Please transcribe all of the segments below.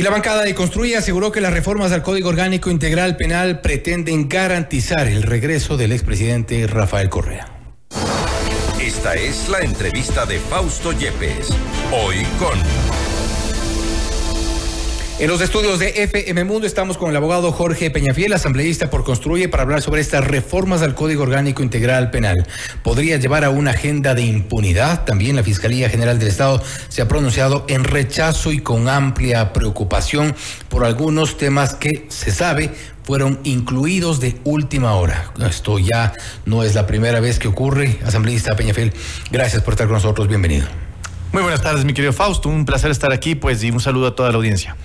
Y la bancada de Construye aseguró que las reformas al Código Orgánico Integral Penal pretenden garantizar el regreso del expresidente Rafael Correa. Esta es la entrevista de Fausto Yepes, hoy con... En los estudios de FM Mundo estamos con el abogado Jorge Peñafiel, asambleísta por Construye, para hablar sobre estas reformas al Código Orgánico Integral Penal. ¿Podría llevar a una agenda de impunidad? También la Fiscalía General del Estado se ha pronunciado en rechazo y con amplia preocupación por algunos temas que se sabe fueron incluidos de última hora. Esto ya no es la primera vez que ocurre. Asambleísta Peñafiel, gracias por estar con nosotros. Bienvenido. Muy buenas tardes, mi querido Fausto. Un placer estar aquí, pues, y un saludo a toda la audiencia.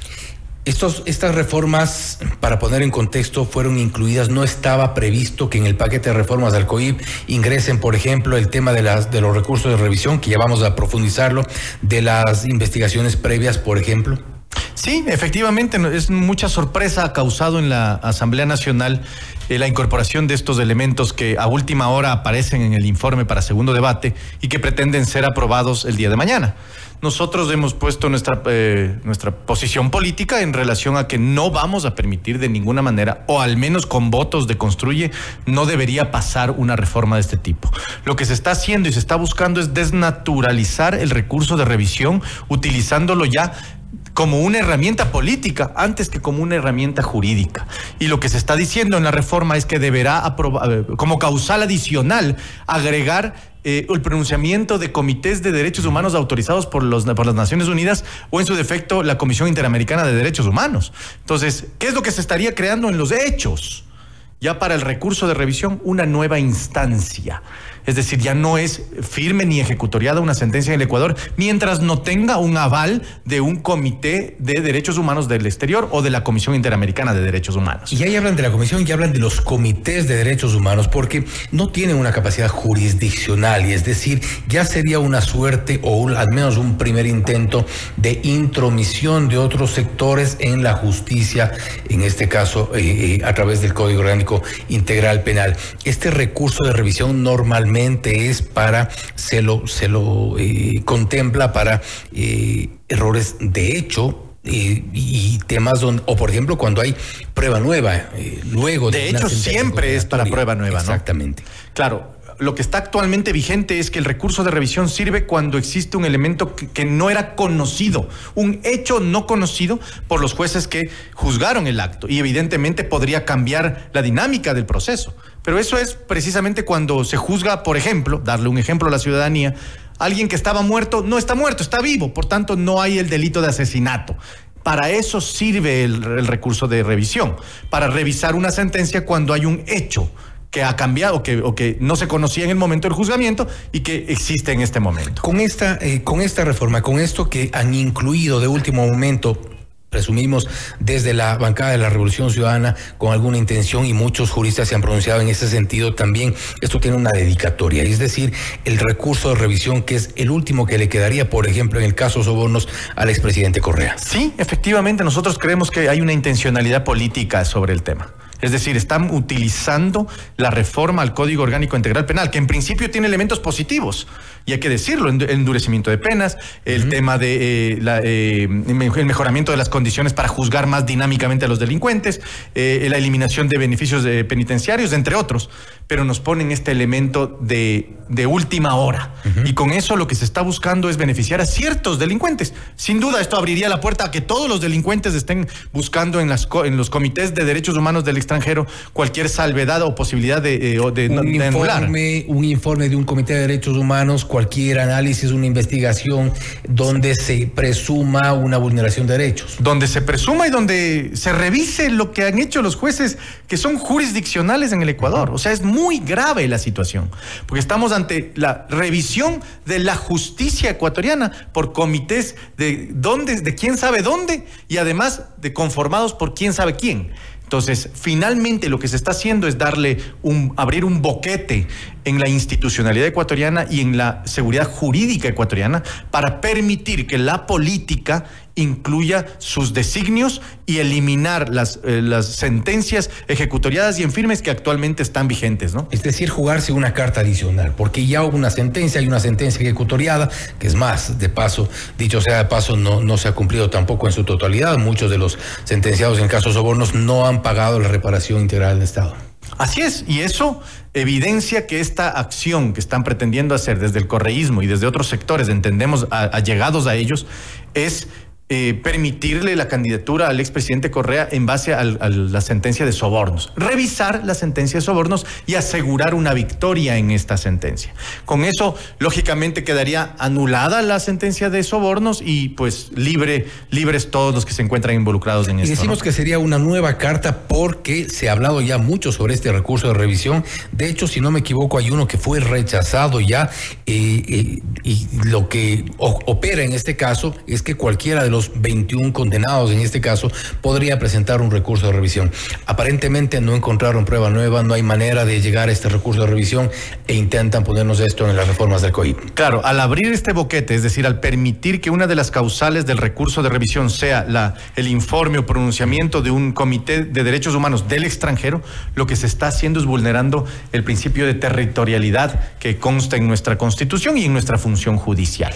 Estos, estas reformas, para poner en contexto, fueron incluidas, no estaba previsto que en el paquete de reformas del COIP ingresen, por ejemplo, el tema de, las, de los recursos de revisión, que ya vamos a profundizarlo, de las investigaciones previas, por ejemplo. Sí, efectivamente, es mucha sorpresa causado en la Asamblea Nacional eh, la incorporación de estos elementos que a última hora aparecen en el informe para segundo debate y que pretenden ser aprobados el día de mañana nosotros hemos puesto nuestra, eh, nuestra posición política en relación a que no vamos a permitir de ninguna manera, o al menos con votos de construye, no debería pasar una reforma de este tipo. Lo que se está haciendo y se está buscando es desnaturalizar el recurso de revisión utilizándolo ya como una herramienta política antes que como una herramienta jurídica. Y lo que se está diciendo en la reforma es que deberá, eh, como causal adicional, agregar eh, el pronunciamiento de comités de derechos humanos autorizados por, los, por las Naciones Unidas o en su defecto la Comisión Interamericana de Derechos Humanos. Entonces, ¿qué es lo que se estaría creando en los hechos? Ya para el recurso de revisión, una nueva instancia es decir, ya no es firme ni ejecutoriada una sentencia en el Ecuador mientras no tenga un aval de un comité de derechos humanos del exterior o de la Comisión Interamericana de Derechos Humanos. Y ahí hablan de la Comisión y hablan de los comités de derechos humanos porque no tienen una capacidad jurisdiccional y es decir, ya sería una suerte o al menos un primer intento de intromisión de otros sectores en la justicia, en este caso eh, eh, a través del Código Orgánico Integral Penal. Este recurso de revisión normalmente es para, se lo, se lo eh, contempla para eh, errores de hecho, eh, y temas donde, o por ejemplo, cuando hay prueba nueva, luego de. De hecho, siempre es para prueba nueva, Exactamente. Claro, lo que está actualmente vigente es que el recurso de revisión sirve cuando existe un elemento que, no era conocido, un hecho no conocido por los jueces que juzgaron el acto y evidentemente podría cambiar la dinámica del proceso. Pero eso es precisamente cuando se juzga, por ejemplo, darle un ejemplo a la ciudadanía, alguien que estaba muerto no está muerto, está vivo, por tanto no hay el delito de asesinato. Para eso sirve el, recurso de revisión, para revisar una sentencia cuando hay un hecho que ha cambiado que, o que no se conocía en el momento del juzgamiento y que existe en este momento. Con esta, eh, con esta reforma, con esto que han incluido de último momento presumimos desde la bancada de la Revolución Ciudadana con alguna intención y muchos juristas se han pronunciado en ese sentido también. Esto tiene una dedicatoria, es decir, el recurso de revisión que es el último que le quedaría, por ejemplo, en el caso Sobornos al expresidente Correa. Sí, efectivamente, nosotros creemos que hay una intencionalidad política sobre el tema. Es decir, están utilizando la reforma al Código Orgánico Integral Penal, que en principio tiene elementos positivos, y hay que decirlo, el endurecimiento de penas, el tema de eh, eh, el mejoramiento de las condiciones para juzgar más dinámicamente a los delincuentes, eh, la eliminación de beneficios penitenciarios, entre otros, pero nos ponen este elemento de, última hora. Y con eso lo que se está buscando es beneficiar a ciertos delincuentes. Sin duda, esto abriría la puerta a que todos los delincuentes estén buscando en, las, en los comités de derechos humanos del extranjero cualquier salvedad o posibilidad de, de, un informe, Un informe de un comité de derechos humanos cualquier análisis, una investigación donde se presuma una vulneración de derechos. Donde se presuma y donde se revise lo que han hecho los jueces que son jurisdiccionales en el Ecuador. O sea, es muy grave la situación, porque estamos ante la revisión de la justicia ecuatoriana por comités de dónde, de quién sabe dónde y además de conformados por quién sabe quién. Entonces, finalmente lo que se está haciendo es darle un, abrir un boquete en la institucionalidad ecuatoriana y en la seguridad jurídica ecuatoriana para permitir que la política incluya sus designios y eliminar las, eh, las sentencias ejecutoriadas y en firmes que actualmente están vigentes, ¿no? Es decir, jugarse una carta adicional, porque ya hubo una sentencia, hay una sentencia ejecutoriada, que es más, de paso, dicho sea de paso, no, no se ha cumplido tampoco en su totalidad. Muchos de los sentenciados en casos sobornos no han pagado la reparación integral del Estado. Así es, y eso evidencia que esta acción que están pretendiendo hacer desde el correísmo y desde otros sectores, entendemos, allegados a ellos, es eh, permitirle la candidatura al expresidente Correa en base a, la sentencia de sobornos. Revisar la sentencia de sobornos y asegurar una victoria en esta sentencia. Con eso, lógicamente, quedaría anulada la sentencia de sobornos y pues libre, libres todos los que se encuentran involucrados en esto. Y decimos que sería una nueva carta porque se ha hablado ya mucho sobre este recurso de revisión. De hecho, si no me equivoco, hay uno que fue rechazado ya eh, eh, y lo que opera en este caso es que cualquiera de los 21 condenados en este caso podría presentar un recurso de revisión. Aparentemente no encontraron prueba nueva, no hay manera de llegar a este recurso de revisión e intentan ponernos esto en las reformas del COIP. Claro, al abrir este boquete, es decir, al permitir que una de las causales del recurso de revisión sea la, el informe o pronunciamiento de un comité de derechos humanos del extranjero, lo que se está haciendo es vulnerando el principio de territorialidad que consta en nuestra constitución y en nuestra función judicial.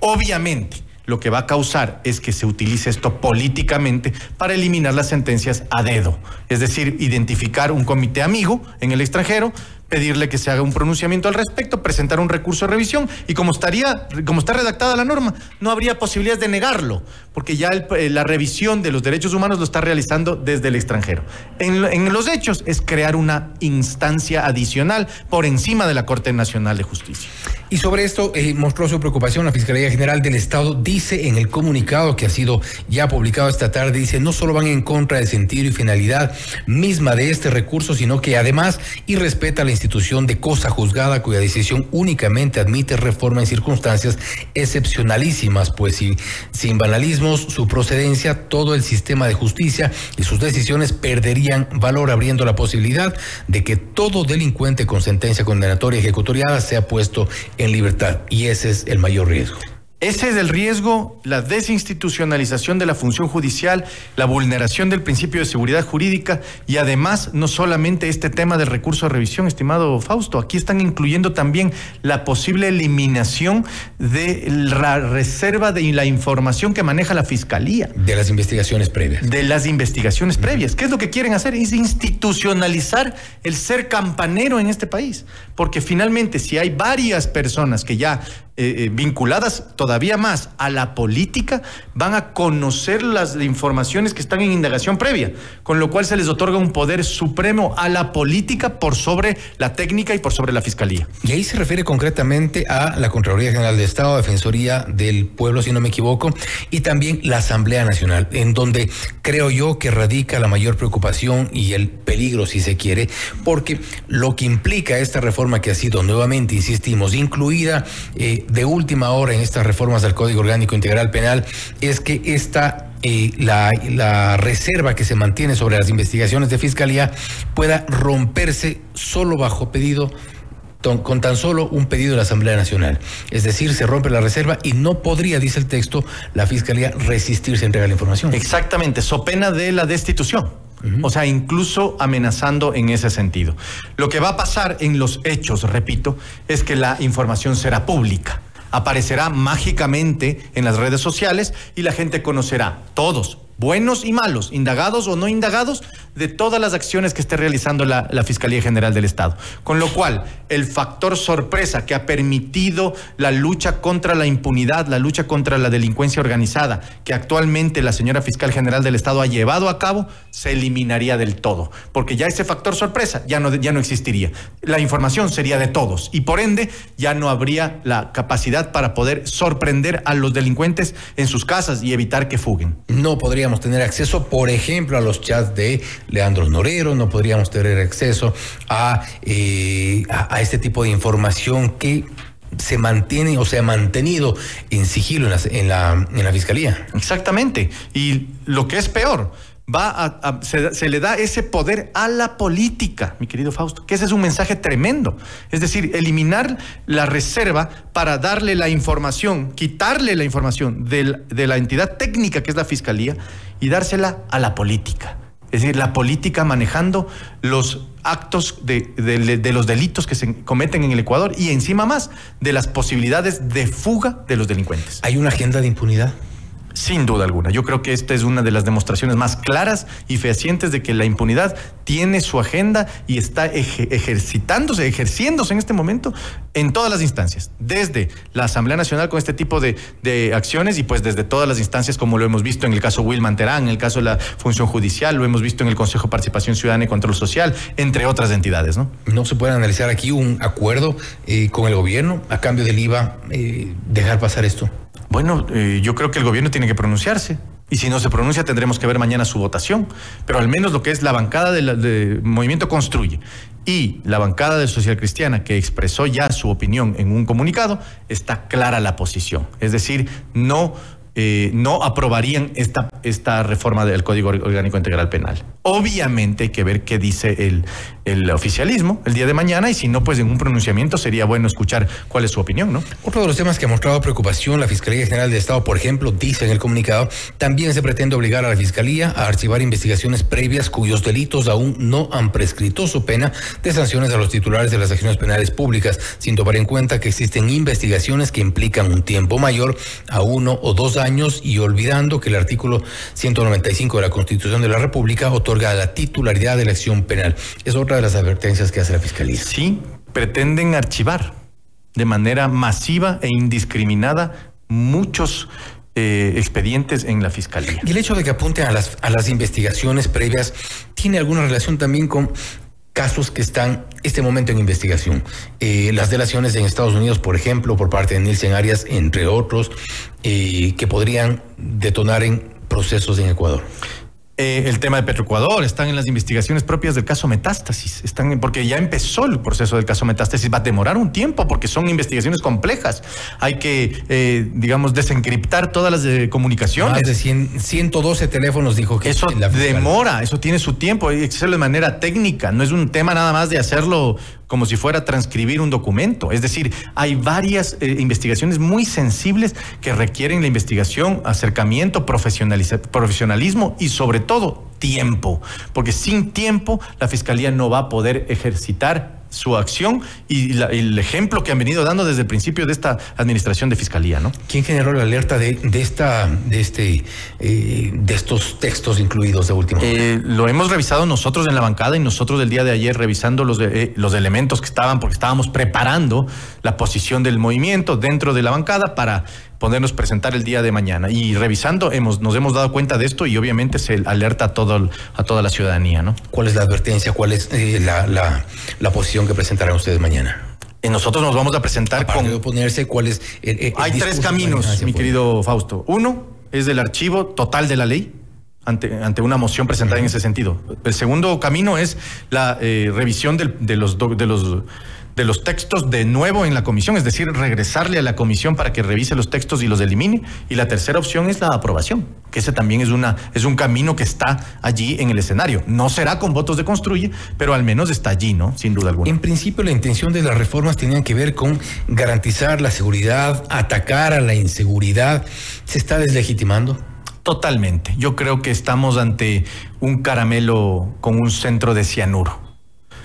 Obviamente, lo que va a causar es que se utilice esto políticamente para eliminar las sentencias a dedo. Es decir, identificar un comité amigo en el extranjero, pedirle que se haga un pronunciamiento al respecto, presentar un recurso de revisión y como estaría, como está redactada la norma, no habría posibilidades de negarlo, porque ya eh, la revisión de los derechos humanos lo está realizando desde el extranjero. En, los hechos es crear una instancia adicional por encima de la Corte Nacional de Justicia. Y sobre esto eh, mostró su preocupación la Fiscalía General del Estado. Dice en el comunicado que ha sido ya publicado esta tarde, dice, no solo van en contra del sentido y finalidad misma de este recurso, sino que además irrespeta la institución de cosa juzgada cuya decisión únicamente admite reforma en circunstancias excepcionalísimas, pues si, sin su procedencia, todo el sistema de justicia y sus decisiones perderían valor abriendo la posibilidad de que todo delincuente con sentencia condenatoria ejecutoriada sea puesto en libertad y ese es el mayor riesgo. Ese es el riesgo, la desinstitucionalización de la función judicial, la vulneración del principio de seguridad jurídica y además no solamente este tema del recurso de revisión, estimado Fausto, aquí están incluyendo también la posible eliminación de la reserva de la información que maneja la Fiscalía. De las investigaciones previas. De las investigaciones previas. ¿Qué es lo que quieren hacer? Es institucionalizar el ser campanero en este país. Porque finalmente si hay varias personas que ya eh, eh, vinculadas todavía más a la política van a conocer las informaciones que están en indagación previa, con lo cual se les otorga un poder supremo a la política por sobre la técnica y por sobre la fiscalía. Y ahí se refiere concretamente a la Contraloría General de Estado, Defensoría del Pueblo, si no me equivoco, y también la Asamblea Nacional, en donde creo yo que radica la mayor preocupación y el peligro, si se quiere, porque lo que implica esta reforma que ha sido nuevamente, insistimos, incluida eh, de última hora en estas reformas del Código Orgánico Integral Penal es que esta eh, la, la, reserva que se mantiene sobre las investigaciones de fiscalía pueda romperse solo bajo pedido, con tan solo un pedido de la Asamblea Nacional. Es decir, se rompe la reserva y no podría, dice el texto, la fiscalía resistirse a entregar la información. Exactamente, so pena de la destitución. O sea, incluso amenazando en ese sentido. Lo que va a pasar en los hechos, repito, es que la información será pública. Aparecerá mágicamente en las redes sociales y la gente conocerá. Todos, buenos y malos, indagados o no indagados, de todas las acciones que esté realizando la, Fiscalía General del Estado. Con lo cual, el factor sorpresa que ha permitido la lucha contra la impunidad, la lucha contra la delincuencia organizada, que actualmente la señora Fiscal General del Estado ha llevado a cabo, se eliminaría del todo. Porque ya ese factor sorpresa ya no, ya no existiría. La información sería de todos y por ende ya no habría la capacidad para poder sorprender a los delincuentes en sus casas y evitar que fuguen. No podríamos tener acceso, por ejemplo, a los chats de Leandro Norero, no podríamos tener acceso eh, a, a, este tipo de información que se mantiene o se ha mantenido en sigilo en la, en la, fiscalía. Exactamente. Y lo que es peor, va a, se, le da ese poder a la política, mi querido Fausto, que ese es un mensaje tremendo. Es decir, eliminar la reserva para darle la información, quitarle la información de la entidad técnica que es la fiscalía y dársela a la política. Es decir, la política manejando los actos de, de, los delitos que se cometen en el Ecuador y encima más de las posibilidades de fuga de los delincuentes. ¿Hay una agenda de impunidad? Sin duda alguna. Yo creo que esta es una de las demostraciones más claras y fehacientes de que la impunidad tiene su agenda y está ejercitándose, ejerciéndose en este momento en todas las instancias, desde la Asamblea Nacional con este tipo de, acciones y pues desde todas las instancias como lo hemos visto en el caso Wilman Terán, en el caso de la función judicial, lo hemos visto en el Consejo de Participación Ciudadana y Control Social, entre otras entidades. ¿no? ¿No se puede analizar aquí un acuerdo eh, con el gobierno a cambio del IVA eh, dejar pasar esto? Bueno, eh, yo creo que el gobierno tiene que pronunciarse. Y si no se pronuncia, tendremos que ver mañana su votación. Pero al menos lo que es la bancada del Movimiento Construye y la bancada de Social Cristiana, que expresó ya su opinión en un comunicado, está clara la posición. Es decir, no eh, no aprobarían esta, esta reforma del Código Orgánico Integral Penal. Obviamente hay que ver qué dice el, el oficialismo el día de mañana y si no, pues en un pronunciamiento sería bueno escuchar cuál es su opinión, ¿no? Otro de los temas que ha mostrado preocupación la Fiscalía General de Estado, por ejemplo, dice en el comunicado, también se pretende obligar a la Fiscalía a archivar investigaciones previas cuyos delitos aún no han prescrito su pena de sanciones a los titulares de las acciones penales públicas, sin tomar en cuenta que existen investigaciones que implican un tiempo mayor a uno o dos años y olvidando que el artículo 195 de la Constitución de la República otorga la titularidad de la acción penal. Es otra de las advertencias que hace la Fiscalía. Sí, pretenden archivar de manera masiva e indiscriminada muchos eh, expedientes en la fiscalía. Y el hecho de que apunten a las, a las investigaciones previas tiene alguna relación también con casos que están este momento en investigación. Eh, las delaciones en Estados Unidos, por ejemplo, por parte de Nielsen Arias, entre otros, eh, que podrían detonar en procesos en Ecuador. Eh, el tema de Petroecuador, están en las investigaciones propias del caso Metástasis, están porque ya empezó el proceso del caso Metástasis, va a demorar un tiempo porque son investigaciones complejas. Hay que, eh, digamos, desencriptar todas las eh, comunicaciones. Más de 112 teléfonos dijo que eso demora, eso tiene su tiempo, hay que hacerlo de manera técnica, no es un tema nada más de hacerlo como si fuera transcribir un documento. Es decir, hay varias eh, investigaciones muy sensibles que requieren la investigación, acercamiento, profesionalismo y sobre todo tiempo. Porque sin tiempo la Fiscalía no va a poder ejercitar su acción y el ejemplo que han venido dando desde el principio de esta administración de fiscalía, ¿no? ¿Quién generó la alerta de, esta, de este, eh, de estos textos incluidos de último? Eh, lo hemos revisado nosotros en la bancada y nosotros del día de ayer revisando los, eh, los elementos que estaban, porque estábamos preparando la posición del movimiento dentro de la bancada para podernos presentar el día de mañana. Y revisando, hemos, nos hemos dado cuenta de esto y obviamente se alerta a, todo, a toda la ciudadanía, ¿no? ¿Cuál es la advertencia? ¿Cuál es eh, la, la, posición que presentarán ustedes mañana? Nosotros nos vamos a presentar con. oponerse, ¿cuál es Hay tres caminos, mi querido Fausto. Uno es del archivo total de la ley. Ante, ante una moción presentada en ese sentido. El segundo camino es la eh, revisión de los, de los de los textos de nuevo en la comisión, es decir, regresarle a la comisión para que revise los textos y los elimine. Y la tercera opción es la aprobación, que ese también es, una, es un camino que está allí en el escenario. No será con votos de construye, pero al menos está allí, ¿no? Sin duda alguna. En principio, la intención de las reformas tenían que ver con garantizar la seguridad, atacar a la inseguridad. ¿Se está deslegitimando? Totalmente. Yo creo que estamos ante un caramelo con un centro de cianuro.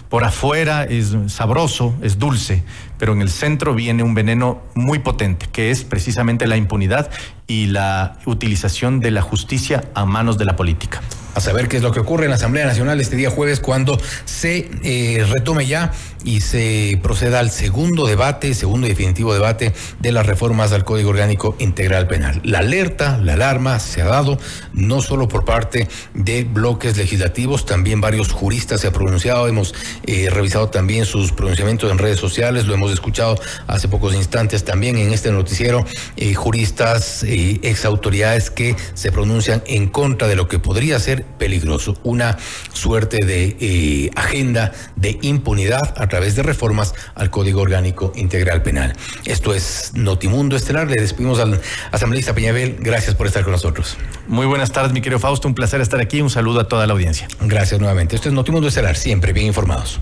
Por afuera es sabroso, es dulce, pero en el centro viene un veneno muy potente, que es precisamente la impunidad y la utilización de la justicia a manos de la política a saber qué es lo que ocurre en la Asamblea Nacional este día jueves cuando se eh, retome ya y se proceda al segundo debate, segundo y definitivo debate de las reformas al Código Orgánico Integral Penal. La alerta, la alarma se ha dado no solo por parte de bloques legislativos, también varios juristas se han pronunciado, hemos eh, revisado también sus pronunciamientos en redes sociales, lo hemos escuchado hace pocos instantes también en este noticiero, eh, juristas, ex autoridades que se pronuncian en contra de lo que podría ser ser peligroso. Una suerte de eh, agenda de impunidad a través de reformas al Código Orgánico Integral Penal. Esto es Notimundo Estelar. Le despedimos al asambleísta Peñabel. Gracias por estar con nosotros. Muy buenas tardes, mi querido Fausto. Un placer estar aquí. Un saludo a toda la audiencia. Gracias nuevamente. Esto es Notimundo Estelar, siempre bien informados.